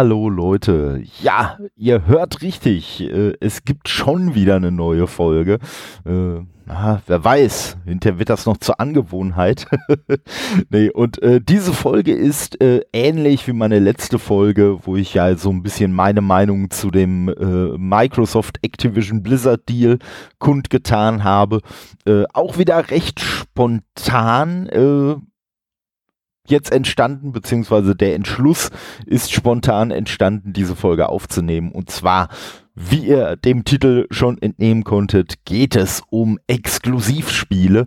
Hallo Leute. Ja, ihr hört richtig. Äh, es gibt schon wieder eine neue Folge. Ah, wer weiß, hinterher wird das noch zur Angewohnheit. nee, und äh, diese Folge ist äh, ähnlich wie meine letzte Folge, wo ich ja so ein bisschen meine Meinung zu dem äh, Microsoft Activision Blizzard Deal kundgetan habe. Äh, auch wieder recht spontan jetzt entstanden, beziehungsweise der Entschluss ist spontan entstanden, diese Folge aufzunehmen. Und zwar, wie ihr dem Titel schon entnehmen konntet, geht es um Exklusivspiele.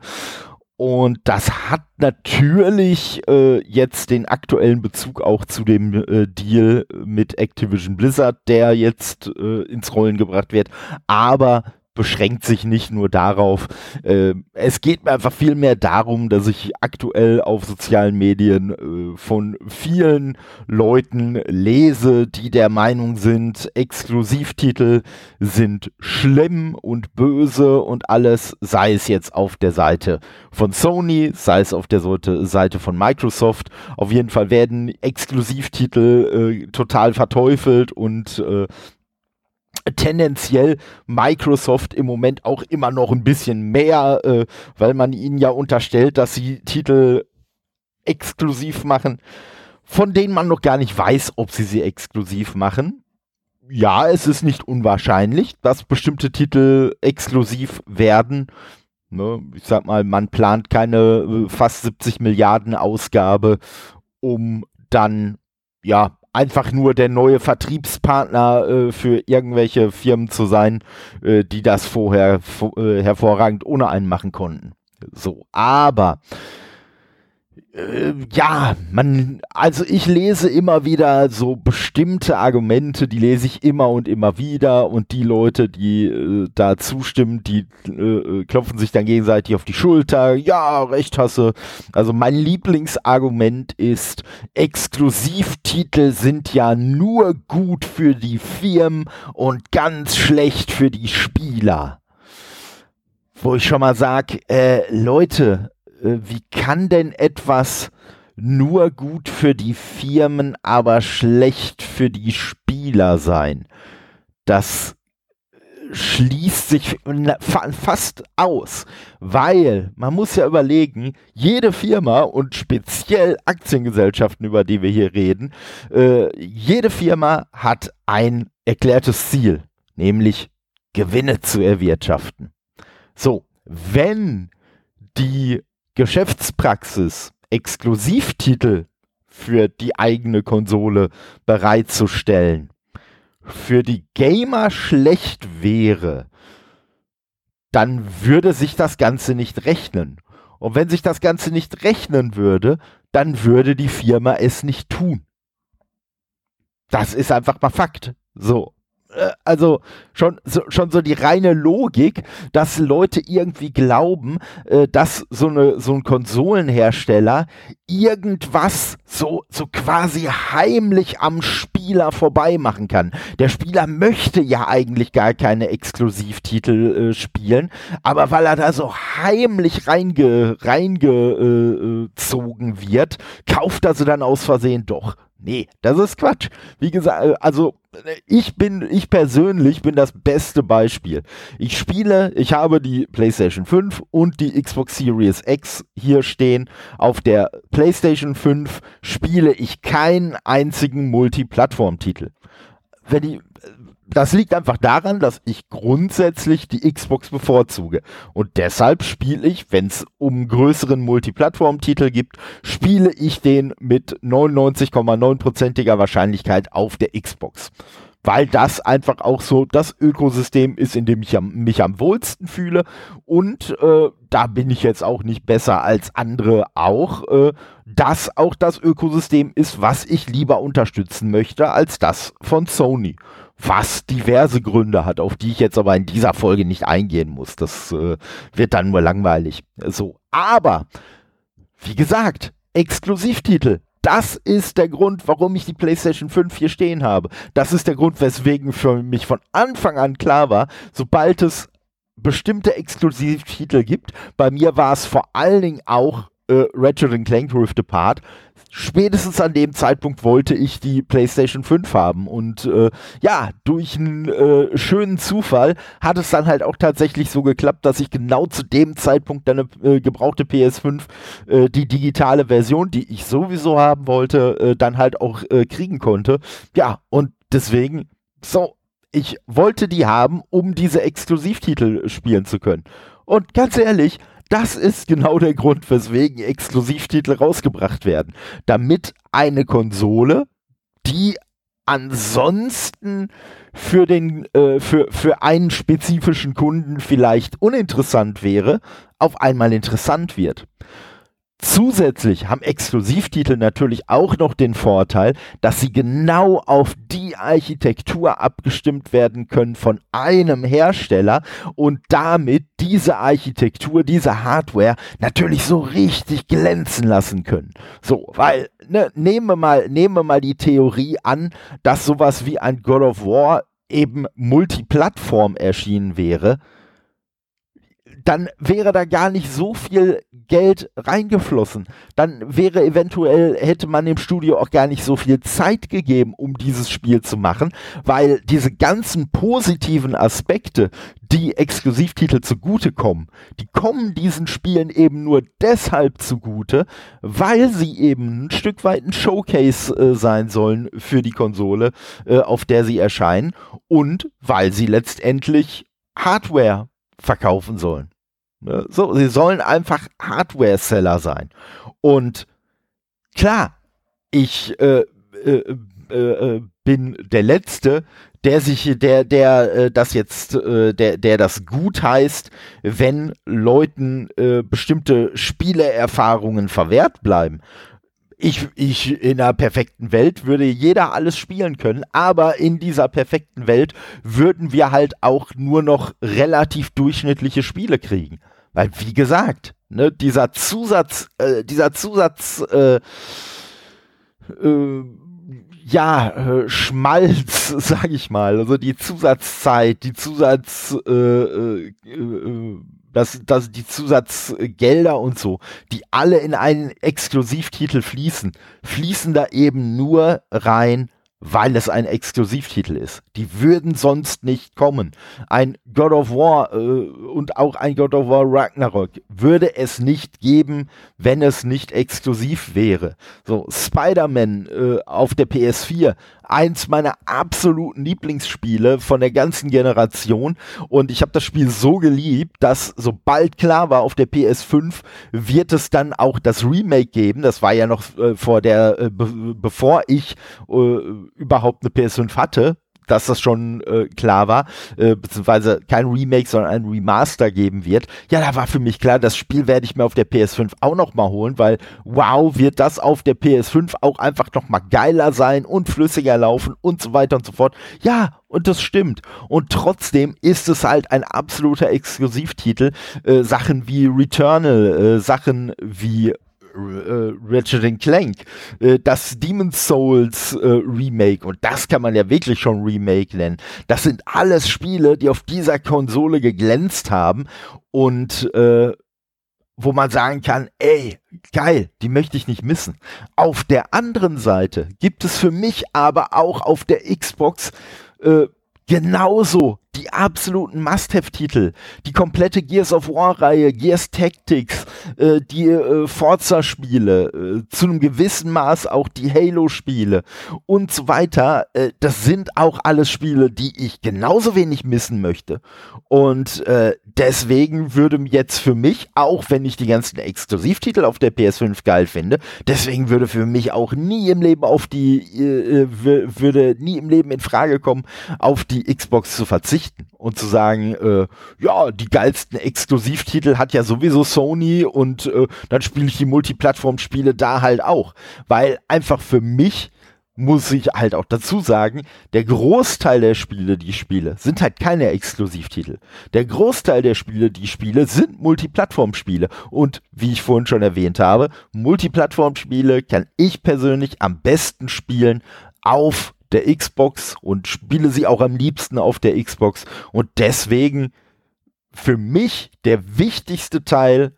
Und das hat natürlich äh, jetzt den aktuellen Bezug auch zu dem äh, Deal mit Activision Blizzard, der jetzt äh, ins Rollen gebracht wird. Aber beschränkt sich nicht nur darauf. Äh, es geht mir einfach viel mehr darum, dass ich aktuell auf sozialen Medien äh, von vielen Leuten lese, die der Meinung sind, Exklusivtitel sind schlimm und böse und alles, sei es jetzt auf der Seite von Sony, sei es auf der Seite von Microsoft. Auf jeden Fall werden Exklusivtitel äh, total verteufelt und äh, tendenziell Microsoft im Moment auch immer noch ein bisschen mehr, äh, weil man ihnen ja unterstellt, dass sie Titel exklusiv machen, von denen man noch gar nicht weiß, ob sie sie exklusiv machen. Ja, es ist nicht unwahrscheinlich, dass bestimmte Titel exklusiv werden. Ne, ich sag mal, man plant keine äh, fast 70 Milliarden Ausgabe, um dann ja einfach nur der neue Vertriebspartner äh, für irgendwelche Firmen zu sein, äh, die das vorher äh, hervorragend ohne einen machen konnten. So, aber äh, ja, man, also ich lese immer wieder so bestimmte Argumente, die lese ich immer und immer wieder und die Leute, die äh, da zustimmen, die äh, äh klopfen sich dann gegenseitig auf die Schulter. Ja, recht hasse. Also mein Lieblingsargument ist, Exklusivtitel sind ja nur gut für die Firmen und ganz schlecht für die Spieler. Wo ich schon mal sag, äh, Leute, wie kann denn etwas nur gut für die Firmen, aber schlecht für die Spieler sein? Das schließt sich fast aus, weil man muss ja überlegen, jede Firma und speziell Aktiengesellschaften, über die wir hier reden, äh, jede Firma hat ein erklärtes Ziel, nämlich Gewinne zu erwirtschaften. So, wenn die Geschäftspraxis, Exklusivtitel für die eigene Konsole bereitzustellen, für die Gamer schlecht wäre, dann würde sich das Ganze nicht rechnen. Und wenn sich das Ganze nicht rechnen würde, dann würde die Firma es nicht tun. Das ist einfach mal Fakt. So. Äh, also schon so, schon so die reine Logik, dass Leute irgendwie glauben, äh, dass so, eine, so ein Konsolenhersteller irgendwas so, so quasi heimlich am Spieler vorbei machen kann. Der Spieler möchte ja eigentlich gar keine Exklusivtitel äh, spielen, aber weil er da so heimlich reinge, reingezogen äh, wird, kauft er sie dann aus Versehen doch. Nee, das ist Quatsch. Wie gesagt, äh, also ich bin, ich persönlich bin das beste Beispiel. Ich spiele, ich habe die PlayStation 5 und die Xbox Series X hier stehen. Auf der PlayStation 5 spiele ich keinen einzigen Multiplattform-Titel. Wenn die, das liegt einfach daran, dass ich grundsätzlich die Xbox bevorzuge. Und deshalb spiele ich, wenn es um größeren Multiplattform-Titel gibt, spiele ich den mit 99,9%iger Wahrscheinlichkeit auf der Xbox. Weil das einfach auch so das Ökosystem ist, in dem ich am, mich am wohlsten fühle. Und äh, da bin ich jetzt auch nicht besser als andere auch. Äh, das auch das Ökosystem ist, was ich lieber unterstützen möchte, als das von Sony was diverse Gründe hat, auf die ich jetzt aber in dieser Folge nicht eingehen muss. Das äh, wird dann nur langweilig. So, aber wie gesagt, Exklusivtitel. Das ist der Grund, warum ich die PlayStation 5 hier stehen habe. Das ist der Grund, weswegen für mich von Anfang an klar war, sobald es bestimmte Exklusivtitel gibt, bei mir war es vor allen Dingen auch äh, Ratchet Clank Rift Apart. Spätestens an dem Zeitpunkt wollte ich die PlayStation 5 haben. Und äh, ja, durch einen äh, schönen Zufall hat es dann halt auch tatsächlich so geklappt, dass ich genau zu dem Zeitpunkt dann eine äh, gebrauchte PS5, äh, die digitale Version, die ich sowieso haben wollte, äh, dann halt auch äh, kriegen konnte. Ja, und deswegen, so, ich wollte die haben, um diese Exklusivtitel spielen zu können. Und ganz ehrlich, das ist genau der Grund, weswegen Exklusivtitel rausgebracht werden. Damit eine Konsole, die ansonsten für den äh, für für einen spezifischen Kunden vielleicht uninteressant wäre, auf einmal interessant wird. Zusätzlich haben Exklusivtitel natürlich auch noch den Vorteil, dass sie genau auf die Architektur abgestimmt werden können von einem Hersteller und damit diese Architektur, diese Hardware natürlich so richtig glänzen lassen können. So, weil ne, nehmen wir mal nehmen wir mal die Theorie an, dass sowas wie ein God of War eben multiplattform erschienen wäre dann wäre da gar nicht so viel Geld reingeflossen. Dann wäre eventuell, hätte man dem Studio auch gar nicht so viel Zeit gegeben, um dieses Spiel zu machen, weil diese ganzen positiven Aspekte, die Exklusivtitel zugutekommen, die kommen diesen Spielen eben nur deshalb zugute, weil sie eben ein Stück weit ein Showcase äh, sein sollen für die Konsole, äh, auf der sie erscheinen und weil sie letztendlich Hardware verkaufen sollen. Ne? So, sie sollen einfach Hardware-Seller sein. Und klar, ich äh, äh, äh, äh, bin der Letzte, der sich, der, der äh, das jetzt, äh, der, der das gut heißt, wenn Leuten bestimmte Spieleerfahrungen verwehrt bleiben ich, ich in einer perfekten Welt würde jeder alles spielen können, aber in dieser perfekten Welt würden wir halt auch nur noch relativ durchschnittliche Spiele kriegen. Weil, wie gesagt, ne, dieser Zusatz, äh, dieser Zusatz, äh, äh, ja, äh, Schmalz, sag ich mal, also die Zusatzzeit, die Zusatz, äh, äh, dass, dass die Zusatzgelder und so, die alle in einen Exklusivtitel fließen, fließen da eben nur rein, weil es ein Exklusivtitel ist. Die würden sonst nicht kommen. Ein God of War äh, und auch ein God of War Ragnarok würde es nicht geben, wenn es nicht exklusiv wäre. So, Spider-Man äh, auf der PS4 eins meiner absoluten Lieblingsspiele von der ganzen Generation. Und ich habe das Spiel so geliebt, dass sobald klar war, auf der PS5 wird es dann auch das Remake geben. Das war ja noch äh, vor der, äh, be bevor ich äh, überhaupt eine PS5 hatte dass das schon äh, klar war, äh, beziehungsweise kein Remake, sondern ein Remaster geben wird. Ja, da war für mich klar, das Spiel werde ich mir auf der PS5 auch noch mal holen, weil wow, wird das auf der PS5 auch einfach noch mal geiler sein und flüssiger laufen und so weiter und so fort. Ja, und das stimmt. Und trotzdem ist es halt ein absoluter Exklusivtitel. Äh, Sachen wie Returnal, äh, Sachen wie äh, Ratchet Clank, äh, das Demon's Souls äh, Remake, und das kann man ja wirklich schon Remake nennen, das sind alles Spiele, die auf dieser Konsole geglänzt haben und äh, wo man sagen kann, ey, geil, die möchte ich nicht missen. Auf der anderen Seite gibt es für mich aber auch auf der Xbox äh, genauso die absoluten Must-Have-Titel, die komplette Gears of War-Reihe, Gears Tactics, äh, die äh, Forza-Spiele, äh, zu einem gewissen Maß auch die Halo-Spiele und so weiter. Äh, das sind auch alles Spiele, die ich genauso wenig missen möchte. Und äh, deswegen würde jetzt für mich, auch wenn ich die ganzen Exklusivtitel auf der PS5 geil finde, deswegen würde für mich auch nie im Leben auf die, äh, würde nie im Leben in Frage kommen, auf die Xbox zu verzichten und zu sagen, ja, die geilsten Exklusivtitel hat ja sowieso Sony und äh, dann spiele ich die Multiplattform-Spiele da halt auch. Weil einfach für mich muss ich halt auch dazu sagen, der Großteil der Spiele, die ich spiele, sind halt keine Exklusivtitel. Der Großteil der Spiele, die ich spiele, sind Multiplattform-Spiele. Und wie ich vorhin schon erwähnt habe, Multiplattform-Spiele kann ich persönlich am besten spielen auf der Xbox und spiele sie auch am liebsten auf der Xbox. Und deswegen für mich der wichtigste Teil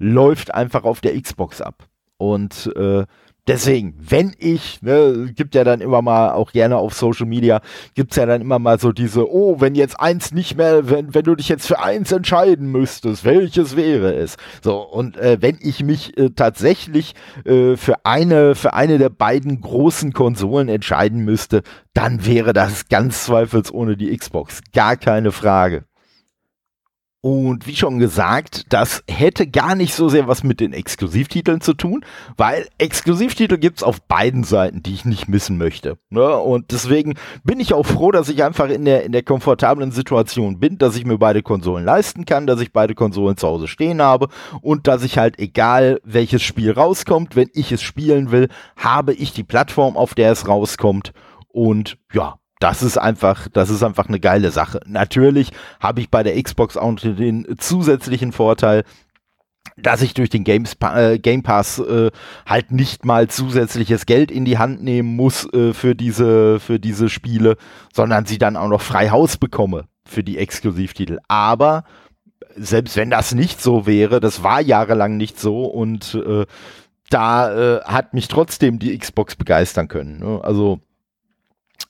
läuft einfach auf der Xbox ab. Und äh, Deswegen, wenn ich, ne, gibt ja dann immer mal, auch gerne auf Social Media, gibt's ja dann immer mal so diese, oh, wenn jetzt eins nicht mehr, wenn, wenn du dich jetzt für eins entscheiden müsstest, welches wäre es? So, und äh, wenn ich mich äh, tatsächlich äh, für eine, für eine der beiden großen Konsolen entscheiden müsste, dann wäre das ganz zweifelsohne die Xbox. Gar keine Frage. Und wie schon gesagt, das hätte gar nicht so sehr was mit den Exklusivtiteln zu tun, weil Exklusivtitel gibt's auf beiden Seiten, die ich nicht missen möchte. Ne? Und deswegen bin ich auch froh, dass ich einfach in der, in der komfortablen Situation bin, dass ich mir beide Konsolen leisten kann, dass ich beide Konsolen zu Hause stehen habe und dass ich halt egal welches Spiel rauskommt, wenn ich es spielen will, habe ich die Plattform, auf der es rauskommt. Und ja, das ist einfach, das ist einfach eine geile Sache. Natürlich habe ich bei der Xbox auch den zusätzlichen Vorteil, dass ich durch den Games, äh, Game Pass äh, halt nicht mal zusätzliches Geld in die Hand nehmen muss äh, für diese für diese Spiele, sondern sie dann auch noch frei Haus bekomme für die Exklusivtitel. Aber selbst wenn das nicht so wäre, das war jahrelang nicht so und äh, da äh, hat mich trotzdem die Xbox begeistern können. Ne? Also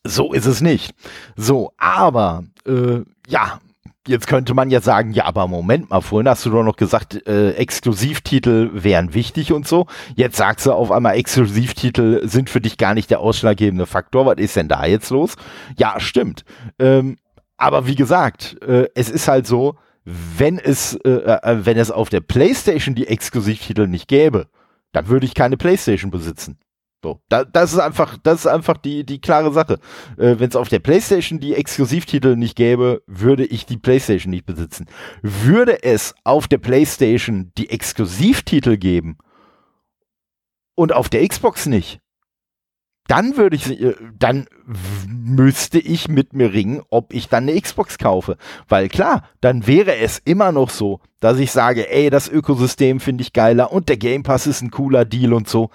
so ist es nicht. So, aber äh, ja, jetzt könnte man ja sagen, ja, aber Moment mal, vorhin hast du doch noch gesagt, äh, Exklusivtitel wären wichtig und so. Jetzt sagst du auf einmal, Exklusivtitel sind für dich gar nicht der ausschlaggebende Faktor. Was ist denn da jetzt los? Ja, stimmt. Ähm, aber wie gesagt, äh, es ist halt so, wenn es, äh, äh, wenn es auf der PlayStation die Exklusivtitel nicht gäbe, dann würde ich keine PlayStation besitzen. So, da, das ist einfach, das ist einfach die, die klare Sache. Äh, Wenn es auf der PlayStation die Exklusivtitel nicht gäbe, würde ich die PlayStation nicht besitzen. Würde es auf der PlayStation die Exklusivtitel geben und auf der Xbox nicht, dann würde ich, äh, dann müsste ich mit mir ringen, ob ich dann eine Xbox kaufe. Weil klar, dann wäre es immer noch so, dass ich sage, ey, das Ökosystem finde ich geiler und der Game Pass ist ein cooler Deal und so.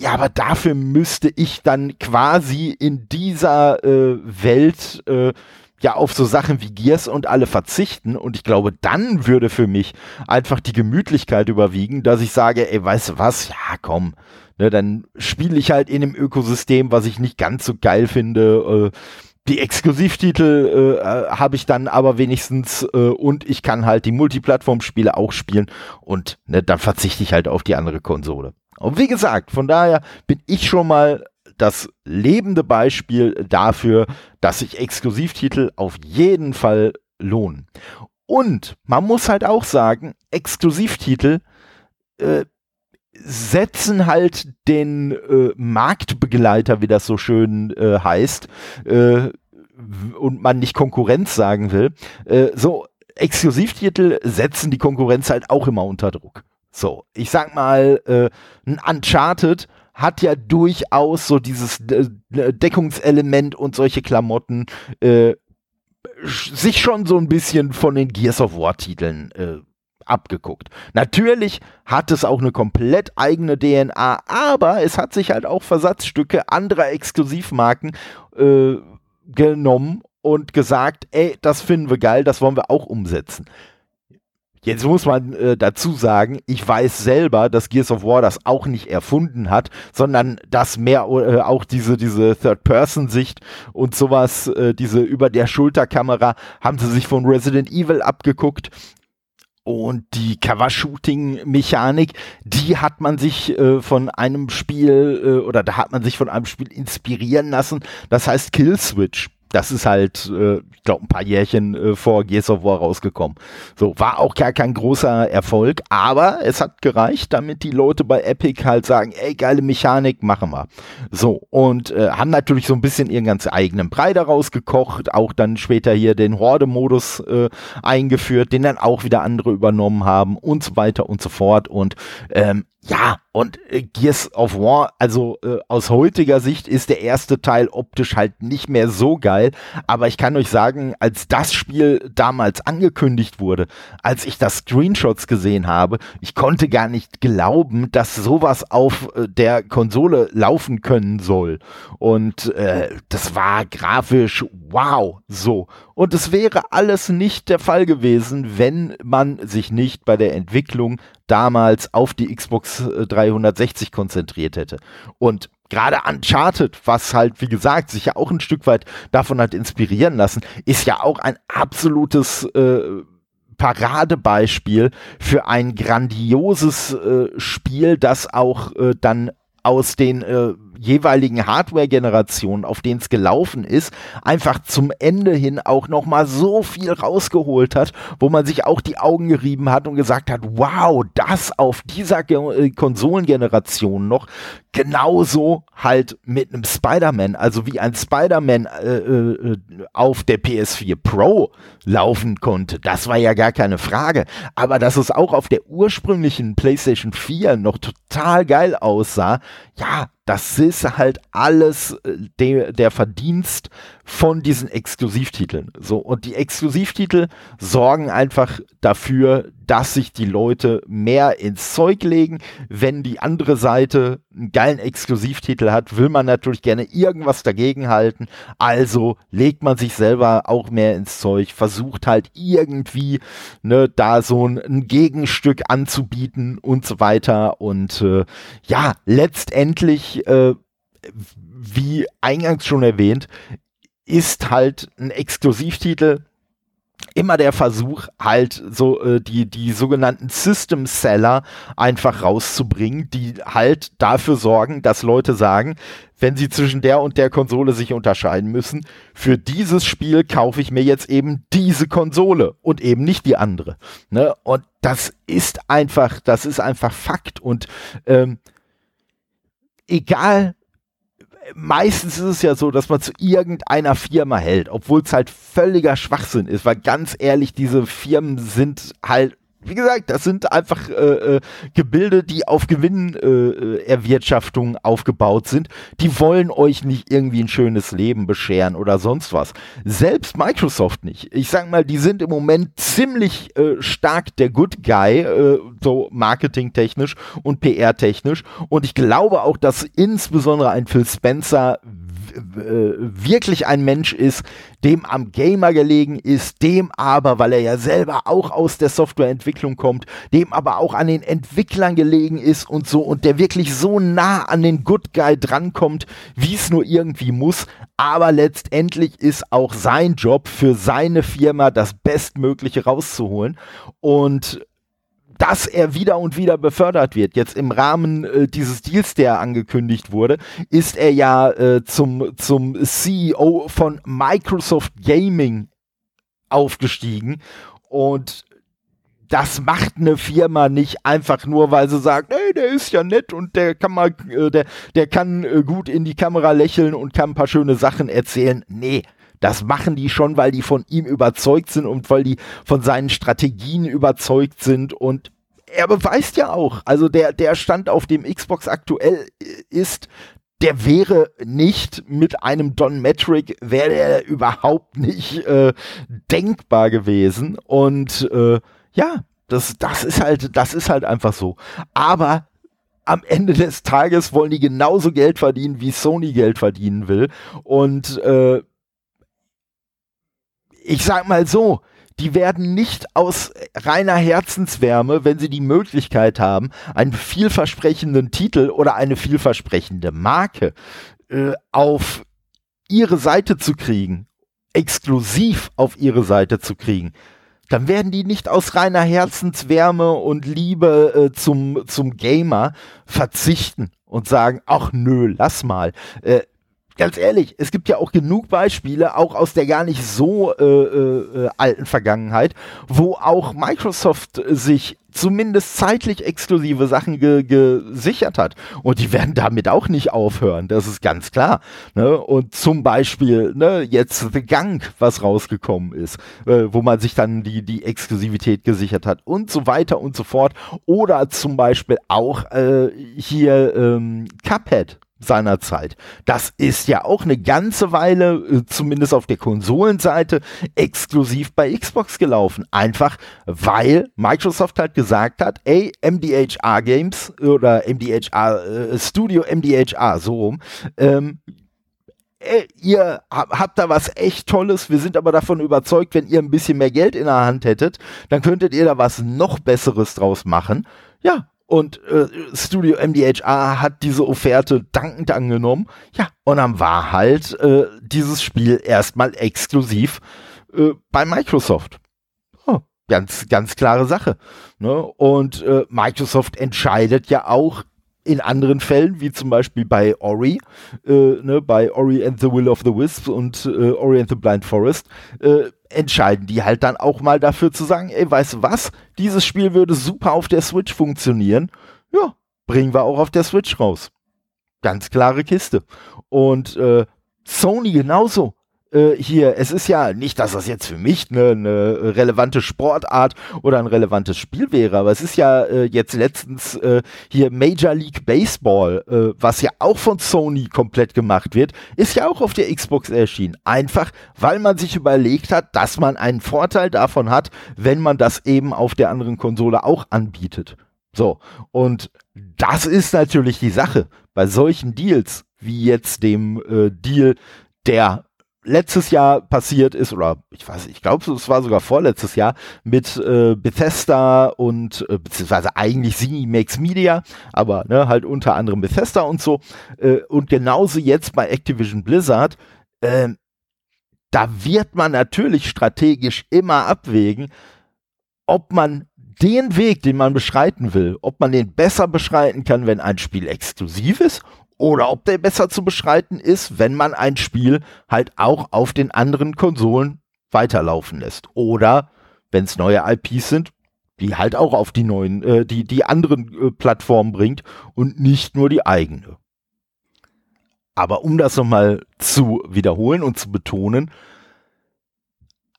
Ja, aber dafür müsste ich dann quasi in dieser äh, Welt äh, ja auf so Sachen wie Gears und alle verzichten. Und ich glaube, dann würde für mich einfach die Gemütlichkeit überwiegen, dass ich sage, ey, weißt du was? Ja, komm. Ne, dann spiele ich halt in einem Ökosystem, was ich nicht ganz so geil finde. Äh, die Exklusivtitel äh, äh, habe ich dann aber wenigstens äh, und ich kann halt die Multiplattform-Spiele auch spielen und ne, dann verzichte ich halt auf die andere Konsole. Und wie gesagt, von daher bin ich schon mal das lebende Beispiel dafür, dass sich Exklusivtitel auf jeden Fall lohnen. Und man muss halt auch sagen, Exklusivtitel äh, setzen halt den äh, Marktbegleiter, wie das so schön äh, heißt, äh, und man nicht Konkurrenz sagen will, äh, so Exklusivtitel setzen die Konkurrenz halt auch immer unter Druck. So, ich sag mal, äh, Uncharted hat ja durchaus so dieses äh, Deckungselement und solche Klamotten äh, sich schon so ein bisschen von den Gears of War Titeln äh, abgeguckt. Natürlich hat es auch eine komplett eigene DNA, aber es hat sich halt auch Versatzstücke anderer Exklusivmarken äh, genommen und gesagt, ey, das finden wir geil, das wollen wir auch umsetzen. Jetzt muss man äh, dazu sagen, ich weiß selber, dass Gears of War das auch nicht erfunden hat, sondern dass mehr äh, auch diese, diese Third-Person-Sicht und sowas, äh, diese über der Schulterkamera, haben sie sich von Resident Evil abgeguckt. Und die Cover-Shooting-Mechanik, die hat man sich äh, von einem Spiel äh, oder da hat man sich von einem Spiel inspirieren lassen. Das heißt Kill Switch das ist halt, äh, ich glaube, ein paar Jährchen äh, vor Gears of War rausgekommen. So, war auch gar kein großer Erfolg, aber es hat gereicht, damit die Leute bei Epic halt sagen, ey, geile Mechanik, machen wir. So, und äh, haben natürlich so ein bisschen ihren ganz eigenen Brei daraus gekocht, auch dann später hier den Horde-Modus äh, eingeführt, den dann auch wieder andere übernommen haben und so weiter und so fort. Und ähm, ja, und äh, Gears of War, also äh, aus heutiger Sicht ist der erste Teil optisch halt nicht mehr so geil, aber ich kann euch sagen, als das Spiel damals angekündigt wurde, als ich das Screenshots gesehen habe, ich konnte gar nicht glauben, dass sowas auf äh, der Konsole laufen können soll. Und äh, das war grafisch wow, so. Und es wäre alles nicht der Fall gewesen, wenn man sich nicht bei der Entwicklung damals auf die Xbox 360 konzentriert hätte. Und gerade Uncharted, was halt, wie gesagt, sich ja auch ein Stück weit davon hat inspirieren lassen, ist ja auch ein absolutes äh, Paradebeispiel für ein grandioses äh, Spiel, das auch äh, dann aus den äh, jeweiligen Hardware-Generationen, auf denen es gelaufen ist, einfach zum Ende hin auch noch mal so viel rausgeholt hat, wo man sich auch die Augen gerieben hat und gesagt hat, wow, das auf dieser Ge äh, Konsolengeneration noch genauso halt mit einem Spider-Man, also wie ein Spider-Man äh, äh, auf der PS4 Pro laufen konnte, das war ja gar keine Frage. Aber dass es auch auf der ursprünglichen PlayStation 4 noch total geil aussah, ja, das ist halt alles äh, de, der Verdienst von diesen Exklusivtiteln. So, und die Exklusivtitel sorgen einfach dafür, dass sich die Leute mehr ins Zeug legen. Wenn die andere Seite einen geilen Exklusivtitel hat, will man natürlich gerne irgendwas dagegen halten. Also legt man sich selber auch mehr ins Zeug, versucht halt irgendwie ne, da so ein, ein Gegenstück anzubieten und so weiter. Und äh, ja, letztendlich, äh, wie eingangs schon erwähnt, ist halt ein Exklusivtitel immer der Versuch, halt so äh, die, die sogenannten System Seller einfach rauszubringen, die halt dafür sorgen, dass Leute sagen, wenn sie zwischen der und der Konsole sich unterscheiden müssen, für dieses Spiel kaufe ich mir jetzt eben diese Konsole und eben nicht die andere. Ne? Und das ist einfach, das ist einfach Fakt. Und ähm, egal meistens ist es ja so, dass man zu irgendeiner Firma hält, obwohl es halt völliger Schwachsinn ist, weil ganz ehrlich, diese Firmen sind halt wie gesagt, das sind einfach äh, äh, Gebilde, die auf Gewinnerwirtschaftung äh, aufgebaut sind. Die wollen euch nicht irgendwie ein schönes Leben bescheren oder sonst was. Selbst Microsoft nicht. Ich sag mal, die sind im Moment ziemlich äh, stark der Good Guy, äh, so marketingtechnisch und PR-technisch. Und ich glaube auch, dass insbesondere ein Phil Spencer äh, wirklich ein Mensch ist, dem am Gamer gelegen ist, dem aber, weil er ja selber auch aus der Softwareentwicklung kommt, dem aber auch an den Entwicklern gelegen ist und so und der wirklich so nah an den Good Guy drankommt, wie es nur irgendwie muss. Aber letztendlich ist auch sein Job für seine Firma das Bestmögliche rauszuholen. Und dass er wieder und wieder befördert wird. Jetzt im Rahmen äh, dieses Deals, der angekündigt wurde, ist er ja äh, zum, zum CEO von Microsoft Gaming aufgestiegen und das macht eine Firma nicht einfach nur, weil sie sagt, hey, der ist ja nett und der kann mal, äh, der, der kann äh, gut in die Kamera lächeln und kann ein paar schöne Sachen erzählen. Nee, das machen die schon, weil die von ihm überzeugt sind und weil die von seinen Strategien überzeugt sind und er beweist ja auch, also der, der Stand, auf dem Xbox aktuell ist, der wäre nicht mit einem Don Metric, wäre der überhaupt nicht äh, denkbar gewesen. Und äh, ja, das, das ist halt, das ist halt einfach so. Aber am Ende des Tages wollen die genauso Geld verdienen, wie Sony Geld verdienen will. Und äh, ich sag mal so, die werden nicht aus reiner Herzenswärme, wenn sie die Möglichkeit haben, einen vielversprechenden Titel oder eine vielversprechende Marke äh, auf ihre Seite zu kriegen, exklusiv auf ihre Seite zu kriegen, dann werden die nicht aus reiner Herzenswärme und Liebe äh, zum, zum Gamer verzichten und sagen, ach nö, lass mal. Äh, ganz ehrlich, es gibt ja auch genug Beispiele, auch aus der gar nicht so äh, äh, alten Vergangenheit, wo auch Microsoft sich zumindest zeitlich exklusive Sachen ge gesichert hat. Und die werden damit auch nicht aufhören, das ist ganz klar. Ne? Und zum Beispiel ne, jetzt The Gang, was rausgekommen ist, äh, wo man sich dann die, die Exklusivität gesichert hat und so weiter und so fort. Oder zum Beispiel auch äh, hier ähm, Cuphead seinerzeit. Das ist ja auch eine ganze Weile, äh, zumindest auf der Konsolenseite, exklusiv bei Xbox gelaufen. Einfach weil Microsoft halt gesagt hat, ey, MDHR Games oder MDHR äh, Studio MDHR, so rum, ähm, ey, ihr habt da was echt Tolles, wir sind aber davon überzeugt, wenn ihr ein bisschen mehr Geld in der Hand hättet, dann könntet ihr da was noch Besseres draus machen. Ja, und äh, Studio MDHR hat diese Offerte dankend angenommen. Ja, und dann war halt äh, dieses Spiel erstmal exklusiv äh, bei Microsoft. Oh, ganz, ganz klare Sache. Ne? Und äh, Microsoft entscheidet ja auch in anderen Fällen, wie zum Beispiel bei Ori, äh, ne, bei Ori and the Will of the Wisps und äh, Ori and the Blind Forest, entscheiden die halt dann auch mal dafür zu sagen, ey, weißt du was, dieses Spiel würde super auf der Switch funktionieren. Ja, bringen wir auch auf der Switch raus. Ganz klare Kiste. Und äh, Sony genauso äh, hier, es ist ja nicht, dass das jetzt für mich eine, eine relevante Sportart oder ein relevantes Spiel wäre, aber es ist ja äh, jetzt letztens äh, hier Major League Baseball, äh, was ja auch von Sony komplett gemacht wird, ist ja auch auf der Xbox erschienen. Einfach, weil man sich überlegt hat, dass man einen Vorteil davon hat, wenn man das eben auf der anderen Konsole auch anbietet. So, und das ist natürlich die Sache bei solchen Deals, wie jetzt dem äh, Deal der letztes Jahr passiert ist, oder ich weiß, ich glaube, es war sogar vorletztes Jahr, mit äh, Bethesda und äh, beziehungsweise eigentlich Cinemax Media, aber ne, halt unter anderem Bethesda und so. Äh, und genauso jetzt bei Activision Blizzard, äh, da wird man natürlich strategisch immer abwägen, ob man den Weg, den man beschreiten will, ob man den besser beschreiten kann, wenn ein Spiel exklusiv ist oder ob der besser zu beschreiten ist, wenn man ein Spiel halt auch auf den anderen Konsolen weiterlaufen lässt. Oder wenn es neue IPs sind, die halt auch auf die neuen, äh, die, die anderen äh, Plattformen bringt und nicht nur die eigene. Aber um das nochmal zu wiederholen und zu betonen,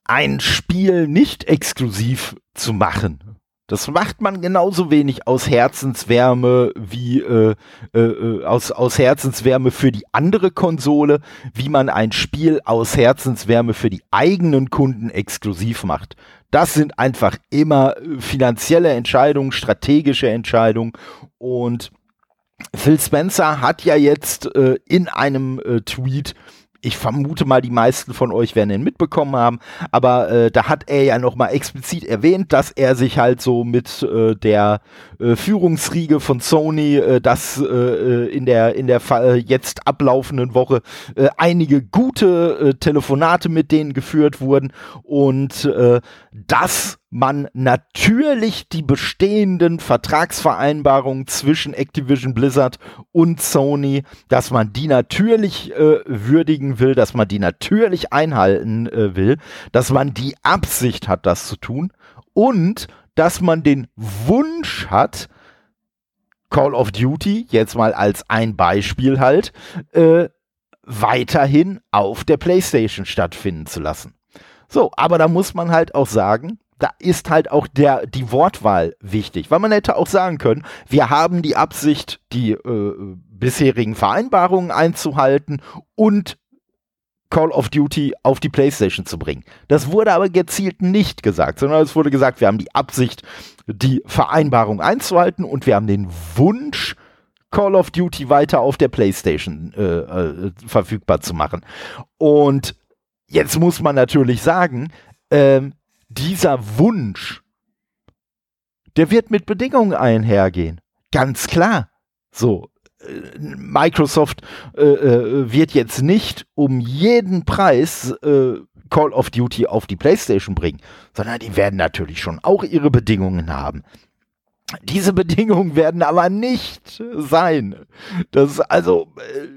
ein Spiel nicht exklusiv zu machen, das macht man genauso wenig aus Herzenswärme wie äh, äh, äh, aus, aus Herzenswärme für die andere Konsole, wie man ein Spiel aus Herzenswärme für die eigenen Kunden exklusiv macht. Das sind einfach immer äh, finanzielle Entscheidungen, strategische Entscheidungen und Phil Spencer hat ja jetzt äh, in einem äh, Tweet ich vermute mal, die meisten von euch werden ihn mitbekommen haben, aber äh, da hat er ja nochmal explizit erwähnt, dass er sich halt so mit äh, der äh, Führungsriege von Sony, äh, dass äh, äh in der in der äh, jetzt ablaufenden Woche einige gute Telefonate mit denen geführt wurden und äh, das man natürlich die bestehenden Vertragsvereinbarungen zwischen Activision Blizzard und Sony, dass man die natürlich würdigen will, dass man die natürlich einhalten will, dass man die Absicht hat, das zu tun und dass man den Wunsch hat, Call of Duty, jetzt mal als ein Beispiel halt, äh, weiterhin auf der PlayStation stattfinden zu lassen. So, aber da muss man halt auch sagen, da ist halt auch der, die Wortwahl wichtig, weil man hätte auch sagen können, wir haben die Absicht, die äh, bisherigen Vereinbarungen einzuhalten und Call of Duty auf die PlayStation zu bringen. Das wurde aber gezielt nicht gesagt, sondern es wurde gesagt, wir haben die Absicht, die Vereinbarung einzuhalten und wir haben den Wunsch, Call of Duty weiter auf der PlayStation äh, äh, verfügbar zu machen. Und jetzt muss man natürlich sagen, ähm, dieser Wunsch, der wird mit Bedingungen einhergehen. Ganz klar. So, äh, Microsoft äh, äh, wird jetzt nicht um jeden Preis äh, Call of Duty auf die PlayStation bringen, sondern die werden natürlich schon auch ihre Bedingungen haben. Diese Bedingungen werden aber nicht sein. Das also äh,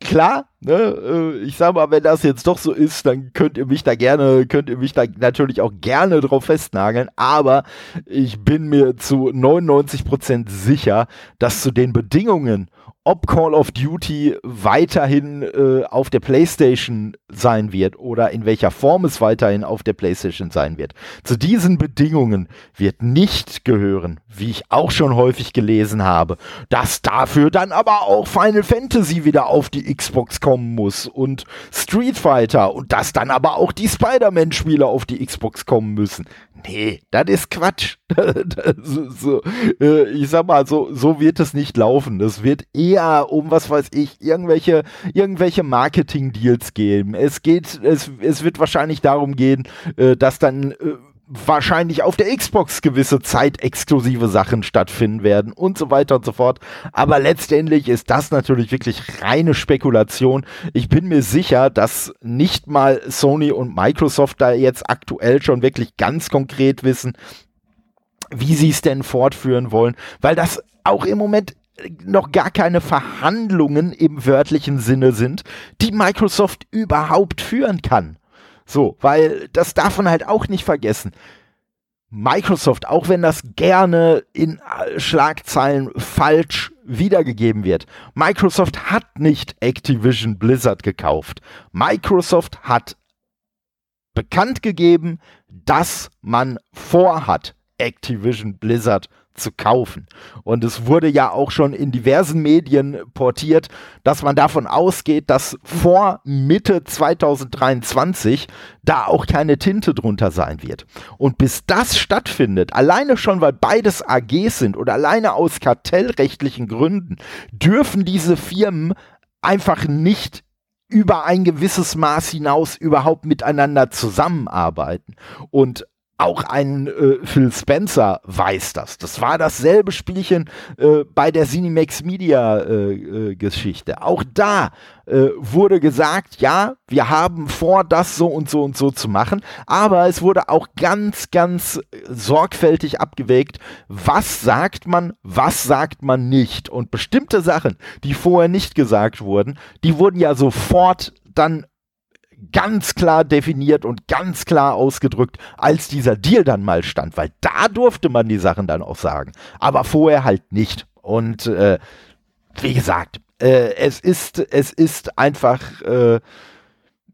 klar, ne, äh, ich sag mal, wenn das jetzt doch so ist, dann könnt ihr mich da gerne, könnt ihr mich da natürlich auch gerne drauf festnageln, aber ich bin mir zu 99% sicher, dass zu den Bedingungen ob Call of Duty weiterhin äh, auf der PlayStation sein wird oder in welcher Form es weiterhin auf der PlayStation sein wird. Zu diesen Bedingungen wird nicht gehören, wie ich auch schon häufig gelesen habe, dass dafür dann aber auch Final Fantasy wieder auf die Xbox kommen muss und Street Fighter und dass dann aber auch die Spider-Man-Spiele auf die Xbox kommen müssen. Nee, das ist Quatsch. so, äh, ich sag mal, so, so wird es nicht laufen. Das wird eher um, was weiß ich, irgendwelche, irgendwelche Marketing-Deals geben. Es geht, es, es wird wahrscheinlich darum gehen, äh, dass dann äh, wahrscheinlich auf der Xbox gewisse zeitexklusive Sachen stattfinden werden und so weiter und so fort. Aber letztendlich ist das natürlich wirklich reine Spekulation. Ich bin mir sicher, dass nicht mal Sony und Microsoft da jetzt aktuell schon wirklich ganz konkret wissen, wie sie es denn fortführen wollen, weil das auch im Moment noch gar keine Verhandlungen im wörtlichen Sinne sind, die Microsoft überhaupt führen kann. So, weil das darf man halt auch nicht vergessen. Microsoft, auch wenn das gerne in äh, Schlagzeilen falsch wiedergegeben wird, Microsoft hat nicht Activision Blizzard gekauft. Microsoft hat bekannt gegeben, dass man vorhat, Activision Blizzard zu kaufen. Und es wurde ja auch schon in diversen Medien portiert, dass man davon ausgeht, dass vor Mitte 2023 da auch keine Tinte drunter sein wird. Und bis das stattfindet, alleine schon, weil beides AGs sind oder alleine aus kartellrechtlichen Gründen, dürfen diese Firmen einfach nicht über ein gewisses Maß hinaus überhaupt miteinander zusammenarbeiten. Und auch ein äh, Phil Spencer weiß das. Das war dasselbe Spielchen äh, bei der Cinemax Media äh, äh, Geschichte. Auch da äh, wurde gesagt, ja, wir haben vor, das so und so und so zu machen. Aber es wurde auch ganz, ganz sorgfältig abgewägt, was sagt man, was sagt man nicht. Und bestimmte Sachen, die vorher nicht gesagt wurden, die wurden ja sofort dann ganz klar definiert und ganz klar ausgedrückt, als dieser Deal dann mal stand, weil da durfte man die Sachen dann auch sagen, aber vorher halt nicht. Und äh, wie gesagt, äh, es ist es ist einfach äh,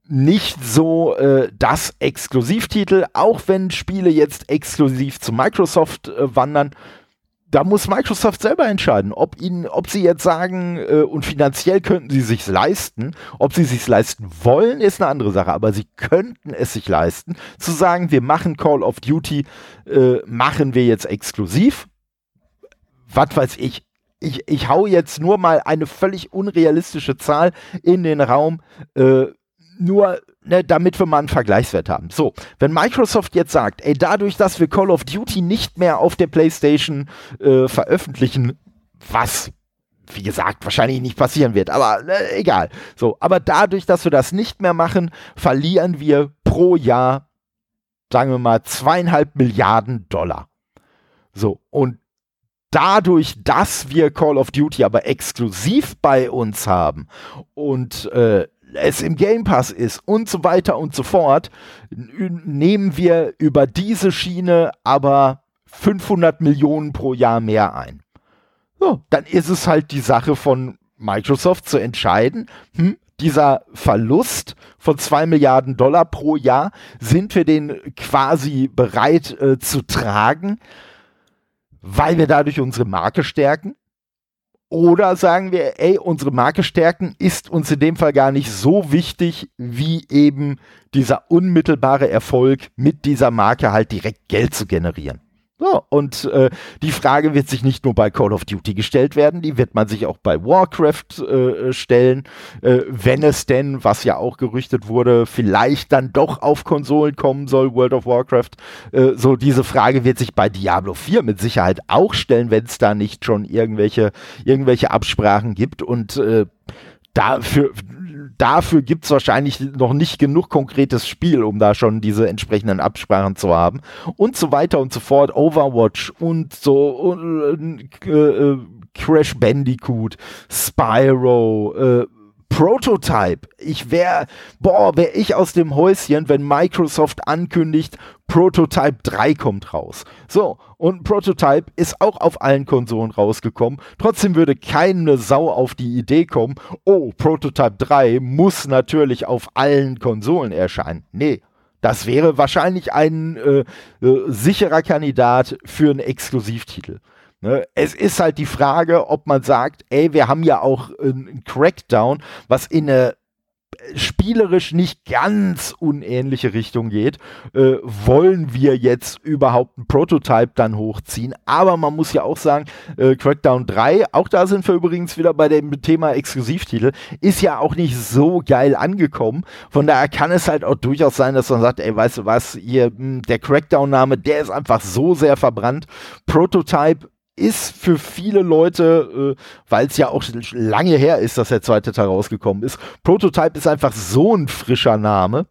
nicht so äh, das Exklusivtitel, auch wenn Spiele jetzt exklusiv zu Microsoft äh, wandern da muss Microsoft selber entscheiden, ob ihnen, ob sie jetzt sagen, äh, und finanziell könnten sie sich leisten, ob sie sich leisten wollen, ist eine andere Sache, aber sie könnten es sich leisten, zu sagen, wir machen Call of Duty, äh, machen wir jetzt exklusiv. Was weiß ich. Ich, ich hau jetzt nur mal eine völlig unrealistische Zahl in den Raum. Äh, nur ne, damit wir mal einen Vergleichswert haben. So, wenn Microsoft jetzt sagt, ey, dadurch, dass wir Call of Duty nicht mehr auf der PlayStation äh, veröffentlichen, was wie gesagt, wahrscheinlich nicht passieren wird, aber äh, egal. So, aber dadurch, dass wir das nicht mehr machen, verlieren wir pro Jahr, sagen wir mal, zweieinhalb Milliarden Dollar. So, und dadurch, dass wir Call of Duty aber exklusiv bei uns haben und äh, es im Game Pass ist und so weiter und so fort, nehmen wir über diese Schiene aber 500 Millionen pro Jahr mehr ein. So, dann ist es halt die Sache von Microsoft zu entscheiden, hm, dieser Verlust von 2 Milliarden Dollar pro Jahr, sind wir den quasi bereit äh, zu tragen, weil wir dadurch unsere Marke stärken? Oder sagen wir, ey, unsere Marke stärken ist uns in dem Fall gar nicht so wichtig, wie eben dieser unmittelbare Erfolg mit dieser Marke halt direkt Geld zu generieren. So, und äh, die Frage wird sich nicht nur bei Call of Duty gestellt werden, die wird man sich auch bei Warcraft äh, stellen, äh, wenn es denn, was ja auch gerüchtet wurde, vielleicht dann doch auf Konsolen kommen soll, World of Warcraft. Äh, so, diese Frage wird sich bei Diablo 4 mit Sicherheit auch stellen, wenn es da nicht schon irgendwelche, irgendwelche Absprachen gibt. Und äh, dafür, dafür gibt es wahrscheinlich noch nicht genug konkretes Spiel, um da schon diese entsprechenden Absprachen zu haben. Und so weiter und so fort. Overwatch und so und, äh, äh, Crash Bandicoot, Spyro, äh, Prototype. Ich wäre, boah, wäre ich aus dem Häuschen, wenn Microsoft ankündigt, Prototype 3 kommt raus. So, und Prototype ist auch auf allen Konsolen rausgekommen. Trotzdem würde keine Sau auf die Idee kommen, oh, Prototype 3 muss natürlich auf allen Konsolen erscheinen. Nee. Das wäre wahrscheinlich ein äh, äh, sicherer Kandidat für einen Exklusivtitel. Ne? Es ist halt die Frage, ob man sagt, ey, wir haben ja auch einen Crackdown, was in eine spielerisch nicht ganz unähnliche Richtung geht, äh, wollen wir jetzt überhaupt ein Prototype dann hochziehen. Aber man muss ja auch sagen, äh, Crackdown 3, auch da sind wir übrigens wieder bei dem Thema Exklusivtitel, ist ja auch nicht so geil angekommen. Von daher kann es halt auch durchaus sein, dass man sagt, ey, weißt du was, hier, mh, hm, der Crackdown-Name, der ist einfach so sehr verbrannt. Prototype ist für viele Leute, äh, weil es ja auch lange her ist, dass der zweite Teil rausgekommen ist. Prototype ist einfach so ein frischer Name,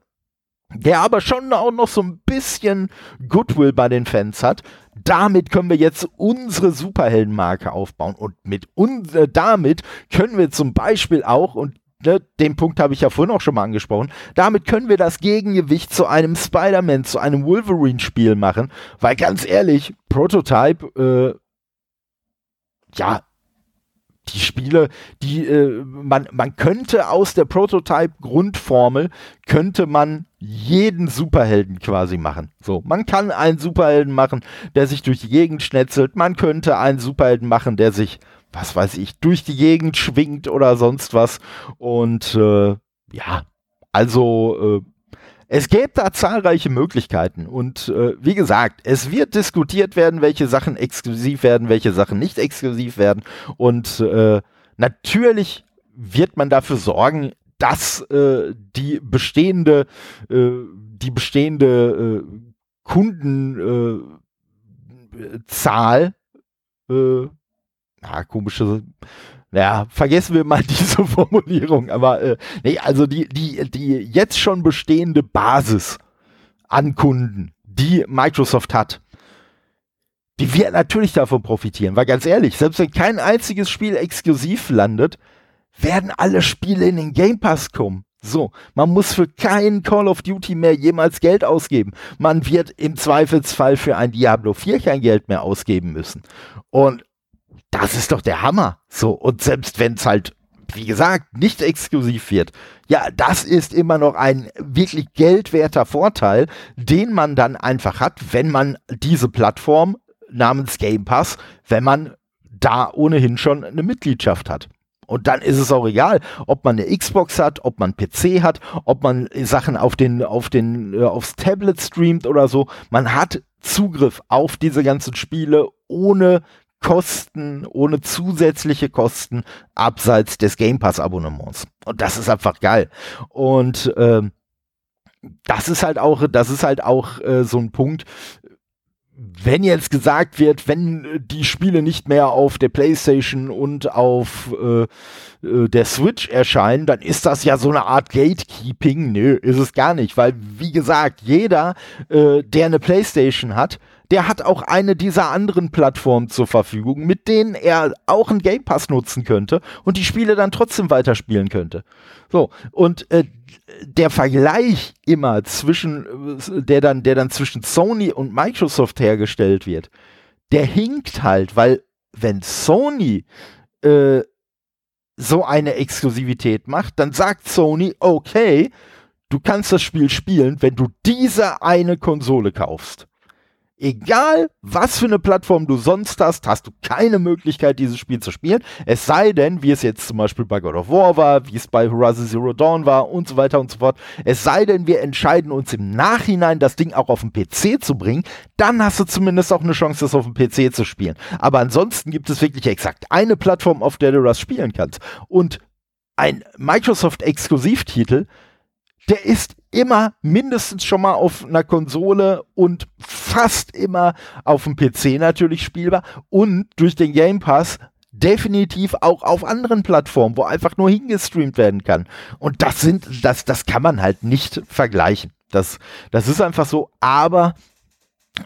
der aber schon auch noch so ein bisschen Goodwill bei den Fans hat. Damit können wir jetzt unsere Superheldenmarke aufbauen und mit uns, äh, damit können wir zum Beispiel auch und Ne, den Punkt habe ich ja vorhin auch schon mal angesprochen. Damit können wir das Gegengewicht zu einem Spider-Man, zu einem Wolverine-Spiel machen, weil ganz ehrlich, Prototype äh, ja, die Spiele, die äh, man, man könnte aus der Prototype-Grundformel, könnte man jeden Superhelden quasi machen. So, man kann einen Superhelden machen, der sich durch die Gegend schnetzelt, man könnte einen Superhelden machen, der sich, was weiß ich, durch die Gegend schwingt oder sonst was. Und äh, ja, also äh, es gäbe da zahlreiche Möglichkeiten und äh, wie gesagt, es wird diskutiert werden, welche Sachen exklusiv werden, welche Sachen nicht exklusiv werden und äh, natürlich wird man dafür sorgen, dass äh, die bestehende, äh, die bestehende äh, Kundenzahl, äh, komische ja, vergessen wir mal diese Formulierung, aber äh, nee, also die, die, die jetzt schon bestehende Basis an Kunden, die Microsoft hat, die wird natürlich davon profitieren, weil ganz ehrlich, selbst wenn kein einziges Spiel exklusiv landet, werden alle Spiele in den Game Pass kommen. So, man muss für keinen Call of Duty mehr jemals Geld ausgeben. Man wird im Zweifelsfall für ein Diablo 4 kein Geld mehr ausgeben müssen. Und das ist doch der Hammer. So, und selbst wenn es halt, wie gesagt, nicht exklusiv wird, ja, das ist immer noch ein wirklich geldwerter Vorteil, den man dann einfach hat, wenn man diese Plattform namens Game Pass, wenn man da ohnehin schon eine Mitgliedschaft hat. Und dann ist es auch egal, ob man eine Xbox hat, ob man PC hat, ob man Sachen auf den, auf den, äh, aufs Tablet streamt oder so. Man hat Zugriff auf diese ganzen Spiele ohne Kosten, ohne zusätzliche Kosten abseits des Game Pass Abonnements. Und das ist einfach geil. Und ähm, das ist halt auch, das ist halt auch äh, so ein Punkt, wenn jetzt gesagt wird, wenn äh, die Spiele nicht mehr auf der PlayStation und auf äh, äh, der Switch erscheinen, dann ist das ja so eine Art Gatekeeping. Nö, ist es gar nicht, weil wie gesagt, jeder, äh, der eine PlayStation hat, der hat auch eine dieser anderen Plattformen zur Verfügung, mit denen er auch einen Game Pass nutzen könnte und die Spiele dann trotzdem weiterspielen könnte. So, und äh, der Vergleich immer zwischen, äh, der dann, der dann zwischen Sony und Microsoft hergestellt wird, der hinkt halt, weil wenn Sony äh, so eine Exklusivität macht, dann sagt Sony, okay, du kannst das Spiel spielen, wenn du diese eine Konsole kaufst. Egal, was für eine Plattform du sonst hast, hast du keine Möglichkeit, dieses Spiel zu spielen. Es sei denn, wie es jetzt zum Beispiel bei God of War war, wie es bei Horizon Zero Dawn war und so weiter und so fort. Es sei denn, wir entscheiden uns im Nachhinein, das Ding auch auf den PC zu bringen. Dann hast du zumindest auch eine Chance, das auf dem PC zu spielen. Aber ansonsten gibt es wirklich exakt eine Plattform, auf der du das spielen kannst. Und ein Microsoft-Exklusivtitel, der ist immer mindestens schon mal auf einer Konsole und fast immer auf dem PC natürlich spielbar und durch den Game Pass definitiv auch auf anderen Plattformen, wo einfach nur hingestreamt werden kann. Und das sind, das, das kann man halt nicht vergleichen. Das, das ist einfach so. Aber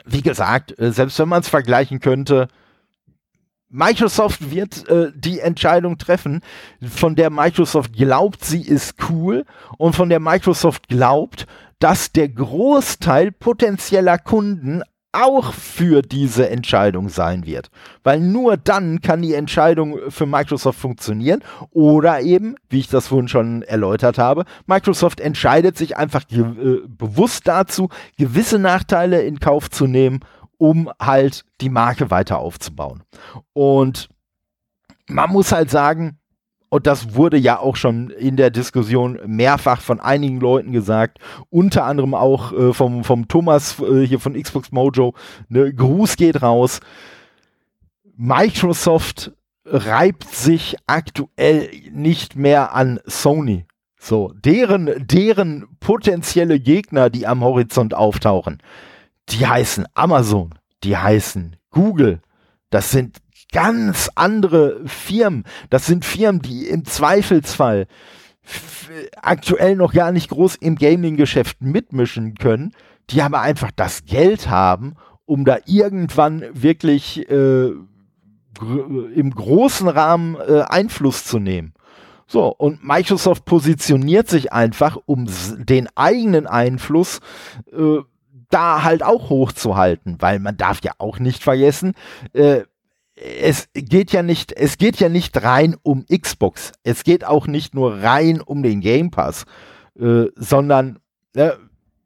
wie gesagt, äh, selbst wenn man es vergleichen könnte, Microsoft wird äh, die Entscheidung treffen, von der Microsoft glaubt, sie ist cool und von der Microsoft glaubt, dass der Großteil potenzieller Kunden auch für diese Entscheidung sein wird. Weil nur dann kann die Entscheidung für Microsoft funktionieren. Oder eben, wie ich das vorhin schon erläutert habe, Microsoft entscheidet sich einfach äh, bewusst dazu, gewisse Nachteile in Kauf zu nehmen um halt die Marke weiter aufzubauen. Und man muss halt sagen, und das wurde ja auch schon in der Diskussion mehrfach von einigen Leuten gesagt, unter anderem auch äh, vom, vom Thomas äh, hier von Xbox Mojo, ne, Gruß geht raus. Microsoft reibt sich aktuell nicht mehr an Sony. So, deren, deren potenzielle Gegner, die am Horizont auftauchen, die heißen Amazon, die heißen Google. Das sind ganz andere Firmen. Das sind Firmen, die im Zweifelsfall aktuell noch gar nicht groß im Gaming-Geschäft mitmischen können, die aber einfach das Geld haben, um da irgendwann wirklich äh, gr im großen Rahmen äh, Einfluss zu nehmen. So, und Microsoft positioniert sich einfach, um den eigenen Einfluss äh, da halt auch hochzuhalten, weil man darf ja auch nicht vergessen, äh, es geht ja nicht, es geht ja nicht rein um Xbox. Es geht auch nicht nur rein um den Game Pass, äh, sondern äh,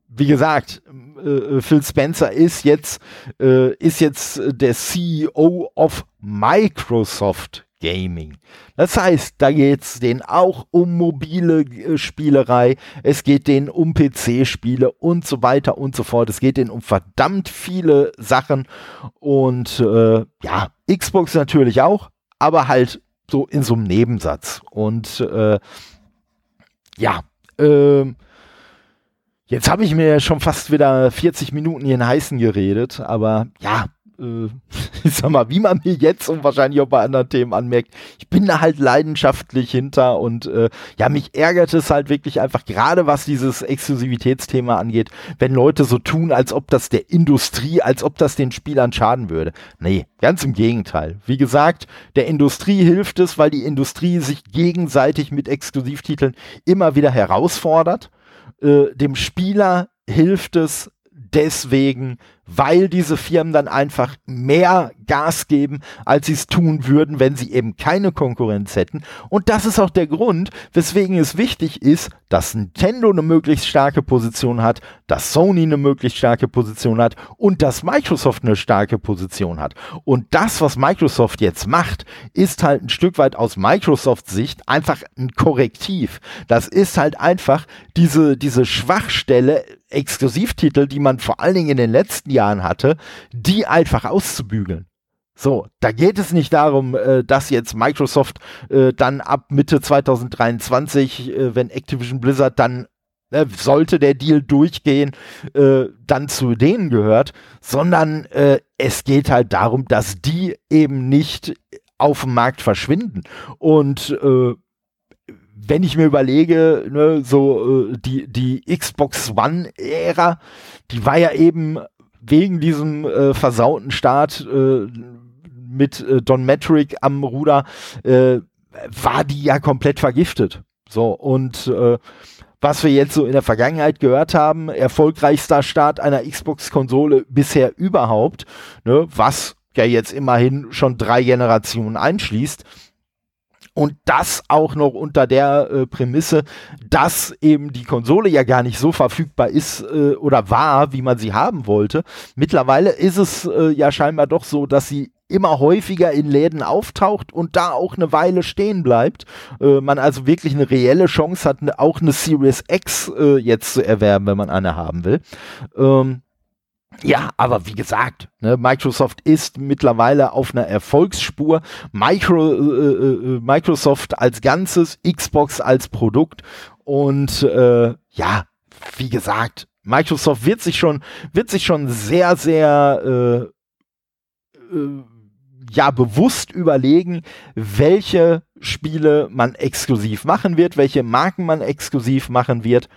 wie gesagt, äh, Phil Spencer ist jetzt äh, ist jetzt der CEO of Microsoft Gaming. Das heißt, da geht es denen auch um mobile äh, Spielerei, es geht denen um PC-Spiele und so weiter und so fort. Es geht denen um verdammt viele Sachen und äh, ja, Xbox natürlich auch, aber halt so in so einem Nebensatz. Und äh, ja, äh, jetzt habe ich mir schon fast wieder 40 Minuten hier in Heißen geredet, aber ja, ich sag mal, wie man mir jetzt und wahrscheinlich auch bei anderen Themen anmerkt, ich bin da halt leidenschaftlich hinter und äh, ja, mich ärgert es halt wirklich einfach, gerade was dieses Exklusivitätsthema angeht, wenn Leute so tun, als ob das der Industrie, als ob das den Spielern schaden würde. Nee, ganz im Gegenteil. Wie gesagt, der Industrie hilft es, weil die Industrie sich gegenseitig mit Exklusivtiteln immer wieder herausfordert. Äh, dem Spieler hilft es deswegen, weil diese Firmen dann einfach mehr Gas geben, als sie es tun würden, wenn sie eben keine Konkurrenz hätten. Und das ist auch der Grund, weswegen es wichtig ist, dass Nintendo eine möglichst starke Position hat, dass Sony eine möglichst starke Position hat und dass Microsoft eine starke Position hat. Und das, was Microsoft jetzt macht, ist halt ein Stück weit aus Microsofts Sicht einfach ein Korrektiv. Das ist halt einfach diese, diese Schwachstelle, Exklusivtitel, die man vor allen Dingen in den letzten Jahren hatte, die einfach auszubügeln. So, da geht es nicht darum, äh, dass jetzt Microsoft äh, dann ab Mitte 2023, äh, wenn Activision Blizzard dann sollte der Deal durchgehen, dann zu denen gehört, sondern es geht halt darum, dass die eben nicht auf dem Markt verschwinden. Und wenn ich mir überlege, ne, so die, die Xbox One-Ära, die war ja eben wegen diesem äh, versauten Start äh, mit äh, Don Metric am Ruder äh, war die ja komplett vergiftet. So, und äh, was wir jetzt so in der Vergangenheit gehört haben, erfolgreichster Start einer Xbox-Konsole bisher überhaupt, ne, was ja jetzt immerhin schon drei Generationen einschließt. Und das auch noch unter der äh, Prämisse, dass eben die Konsole ja gar nicht so verfügbar ist äh, oder war, wie man sie haben wollte. Mittlerweile ist es äh, ja scheinbar doch so, dass sie immer häufiger in Läden auftaucht und da auch eine Weile stehen bleibt. Äh, man also wirklich eine reelle Chance hat, auch eine Series X äh, jetzt zu erwerben, wenn man eine haben will. Ähm, ja, aber wie gesagt, ne, Microsoft ist mittlerweile auf einer Erfolgsspur. Micro, äh, äh, Microsoft als Ganzes, Xbox als Produkt und äh, ja, wie gesagt, Microsoft wird sich schon, wird sich schon sehr, sehr äh, äh, ja bewusst überlegen, welche Spiele man exklusiv machen wird, welche Marken man exklusiv machen wird.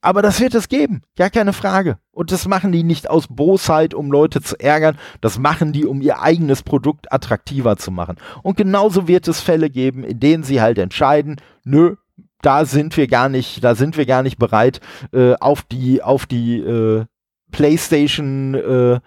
Aber das wird es geben, ja keine Frage. Und das machen die nicht aus Bosheit, um Leute zu ärgern, das machen die, um ihr eigenes Produkt attraktiver zu machen. Und genauso wird es Fälle geben, in denen sie halt entscheiden, nö, da sind wir gar nicht, da sind wir gar nicht bereit, äh, auf die, auf die äh, PlayStation äh,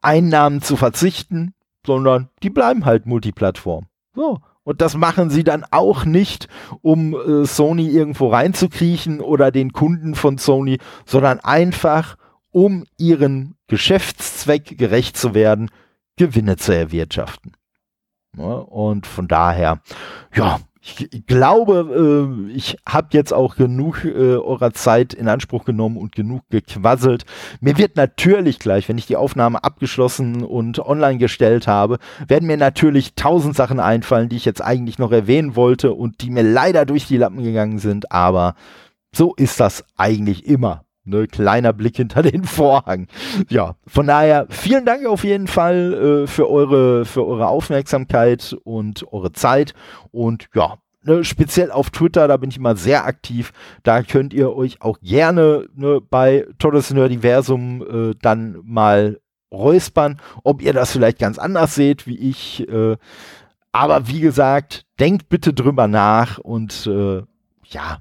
Einnahmen zu verzichten sondern die bleiben halt Multiplattform. So. Und das machen sie dann auch nicht, um äh, Sony irgendwo reinzukriechen oder den Kunden von Sony, sondern einfach, um ihren Geschäftszweck gerecht zu werden, Gewinne zu erwirtschaften. Ja, und von daher, ja, ich glaube, äh, ich habe jetzt auch genug äh, eurer Zeit in Anspruch genommen und genug gequasselt. Mir wird natürlich gleich, wenn ich die Aufnahme abgeschlossen und online gestellt habe, werden mir natürlich tausend Sachen einfallen, die ich jetzt eigentlich noch erwähnen wollte und die mir leider durch die Lappen gegangen sind. Aber so ist das eigentlich immer. Ne, kleiner Blick hinter den Vorhang. Ja, von daher vielen Dank auf jeden Fall äh, für eure für eure Aufmerksamkeit und eure Zeit und ja, ne, speziell auf Twitter, da bin ich immer sehr aktiv. Da könnt ihr euch auch gerne ne, bei Toddes Nerdiversum äh, dann mal räuspern, ob ihr das vielleicht ganz anders seht wie ich. Äh, aber wie gesagt, denkt bitte drüber nach und äh, ja,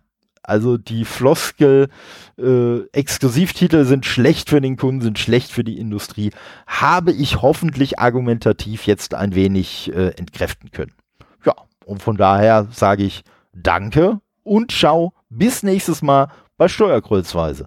also die Floskel, äh, Exklusivtitel sind schlecht für den Kunden, sind schlecht für die Industrie, habe ich hoffentlich argumentativ jetzt ein wenig äh, entkräften können. Ja, und von daher sage ich Danke und ciao, bis nächstes Mal bei Steuerkreuzweise.